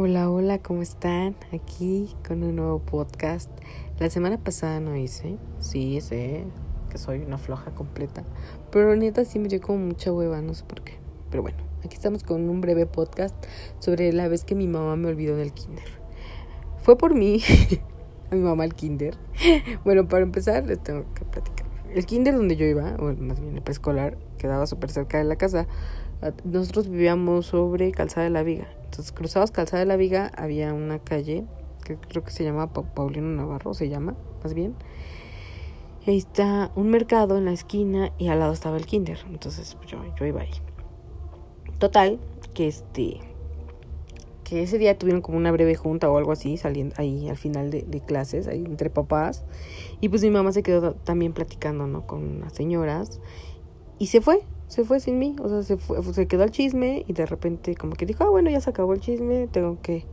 Hola, hola, ¿cómo están? Aquí con un nuevo podcast. La semana pasada no hice, sí, sé que soy una floja completa, pero neta sí me dio como mucha hueva, no sé por qué. Pero bueno, aquí estamos con un breve podcast sobre la vez que mi mamá me olvidó en el kinder. Fue por mí, a mi mamá el kinder. Bueno, para empezar les tengo que platicar. El kinder donde yo iba, o más bien el preescolar, quedaba súper cerca de la casa. Nosotros vivíamos sobre Calzada de la Viga entonces cruzabas Calzada de la Viga, había una calle que creo que se llama Paulino Navarro, se llama, más bien. Ahí está un mercado en la esquina y al lado estaba el kinder. Entonces pues, yo, yo iba ahí. Total, que este que ese día tuvieron como una breve junta o algo así, saliendo ahí al final de, de, clases, ahí entre papás. Y pues mi mamá se quedó también platicando, ¿no? Con las señoras. Y se fue, se fue sin mí, o sea, se, fue, se quedó el chisme y de repente como que dijo, ah, bueno, ya se acabó el chisme, tengo que,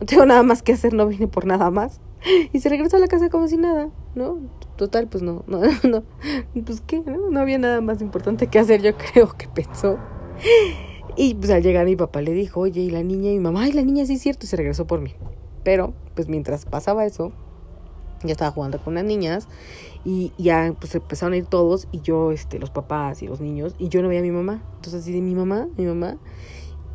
no tengo nada más que hacer, no vine por nada más. Y se regresó a la casa como si nada, ¿no? Total, pues no, no, no, pues qué, ¿no? No había nada más importante que hacer, yo creo que pensó. Y pues al llegar mi papá le dijo, oye, y la niña, y mi mamá, ay, la niña sí es cierto, y se regresó por mí. Pero, pues mientras pasaba eso, ya estaba jugando con unas niñas y ya pues empezaron a ir todos y yo, este, los papás y los niños y yo no veía a mi mamá. Entonces así de mi mamá, mi mamá.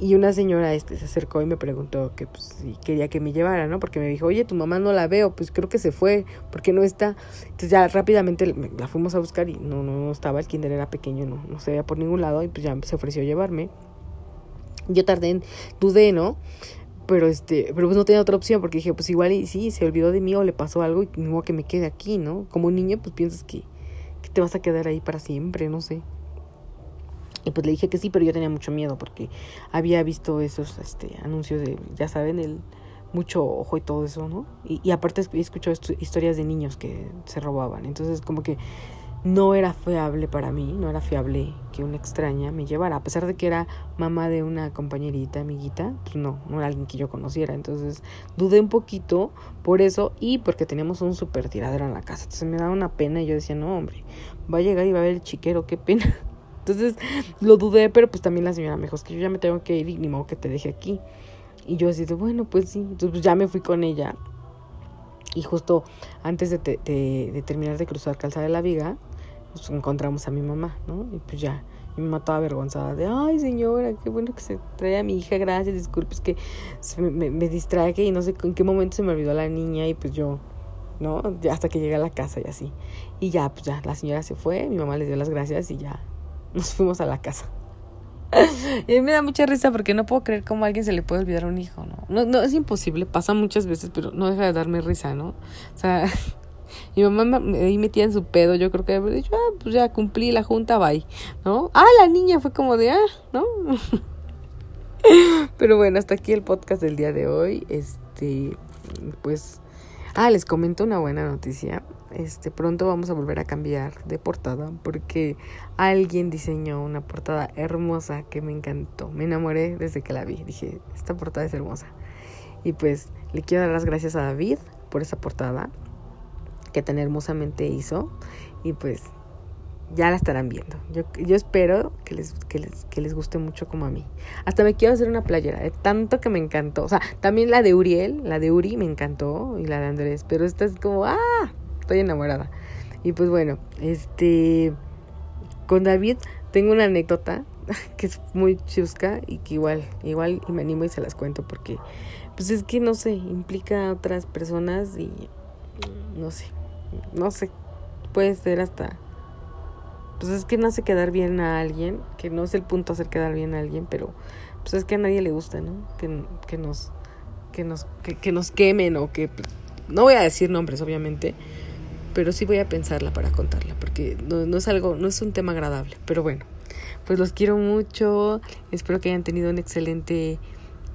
Y una señora este, se acercó y me preguntó que pues, si quería que me llevara, ¿no? Porque me dijo, oye, tu mamá no la veo, pues creo que se fue, porque no está. Entonces ya rápidamente la fuimos a buscar y no, no, no estaba, el kinder era pequeño, no, no se veía por ningún lado y pues ya se ofreció llevarme. Yo tardé, en, dudé, ¿no? Pero este, pero pues no tenía otra opción porque dije, pues igual y sí, se olvidó de mí o le pasó algo y modo que me quede aquí, ¿no? Como un niño, pues piensas que, que te vas a quedar ahí para siempre, no sé. Y pues le dije que sí, pero yo tenía mucho miedo porque había visto esos este, anuncios de, ya saben, el mucho ojo y todo eso, ¿no? Y, y aparte he escuchado historias de niños que se robaban. Entonces como que no era fiable para mí, no era fiable que una extraña me llevara, a pesar de que era mamá de una compañerita, amiguita, pues no, no era alguien que yo conociera, entonces dudé un poquito por eso y porque teníamos un super tiradero en la casa, entonces me daba una pena y yo decía, no hombre, va a llegar y va a ver el chiquero, qué pena. Entonces lo dudé, pero pues también la señora me dijo, es que yo ya me tengo que ir y ni modo que te deje aquí. Y yo así de, bueno, pues sí, entonces pues ya me fui con ella. Y justo antes de, de, de terminar de cruzar Calzada de la Viga, pues encontramos a mi mamá, ¿no? Y pues ya, mi mamá toda avergonzada de, ay señora, qué bueno que se trae a mi hija, gracias, disculpe, es que me, me, distraje y no sé en qué momento se me olvidó la niña y pues yo, ¿no? Hasta que llegué a la casa y así. Y ya, pues ya, la señora se fue, mi mamá le dio las gracias y ya nos fuimos a la casa. y me da mucha risa porque no puedo creer cómo a alguien se le puede olvidar a un hijo, ¿no? No, no es imposible, pasa muchas veces, pero no deja de darme risa, ¿no? O sea, mi mamá ahí metía en su pedo, yo creo que había dicho, ah, pues ya cumplí la junta, bye, ¿no? Ah, la niña fue como de, ah, ¿no? Pero bueno, hasta aquí el podcast del día de hoy. Este, pues, ah, les comento una buena noticia. Este, pronto vamos a volver a cambiar de portada porque alguien diseñó una portada hermosa que me encantó. Me enamoré desde que la vi. Dije, esta portada es hermosa. Y pues le quiero dar las gracias a David por esa portada que tan hermosamente hizo. Y pues ya la estarán viendo. Yo, yo espero que les, que, les, que les guste mucho como a mí. Hasta me quiero hacer una playera, tanto que me encantó. O sea, también la de Uriel, la de Uri me encantó y la de Andrés, pero esta es como, ah, estoy enamorada. Y pues bueno, este, con David tengo una anécdota que es muy chusca y que igual, igual y me animo y se las cuento porque, pues es que no sé, implica a otras personas y no sé, no sé, puede ser hasta... Pues es que no hace quedar bien a alguien, que no es el punto hacer quedar bien a alguien, pero pues es que a nadie le gusta, ¿no? Que, que nos que nos que, nos quemen o que no voy a decir nombres obviamente, pero sí voy a pensarla para contarla porque no, no es algo, no es un tema agradable, pero bueno. Pues los quiero mucho, espero que hayan tenido un excelente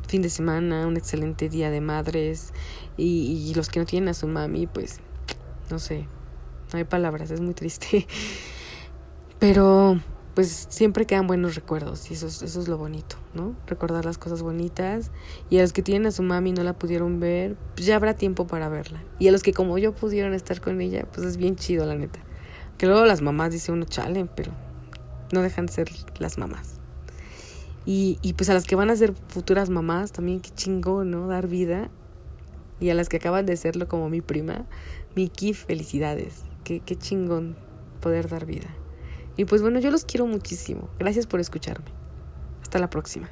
fin de semana, un excelente día de madres y, y los que no tienen a su mami, pues no sé, no hay palabras, es muy triste. Pero pues siempre quedan buenos recuerdos y eso, eso es lo bonito, ¿no? Recordar las cosas bonitas y a los que tienen a su mami y no la pudieron ver, pues ya habrá tiempo para verla. Y a los que como yo pudieron estar con ella, pues es bien chido, la neta. Que luego las mamás dice uno chale, pero no dejan de ser las mamás. Y, y pues a las que van a ser futuras mamás, también qué chingón, ¿no? Dar vida. Y a las que acaban de serlo como mi prima, Miki, felicidades. Qué, qué chingón poder dar vida. Y pues bueno, yo los quiero muchísimo. Gracias por escucharme. Hasta la próxima.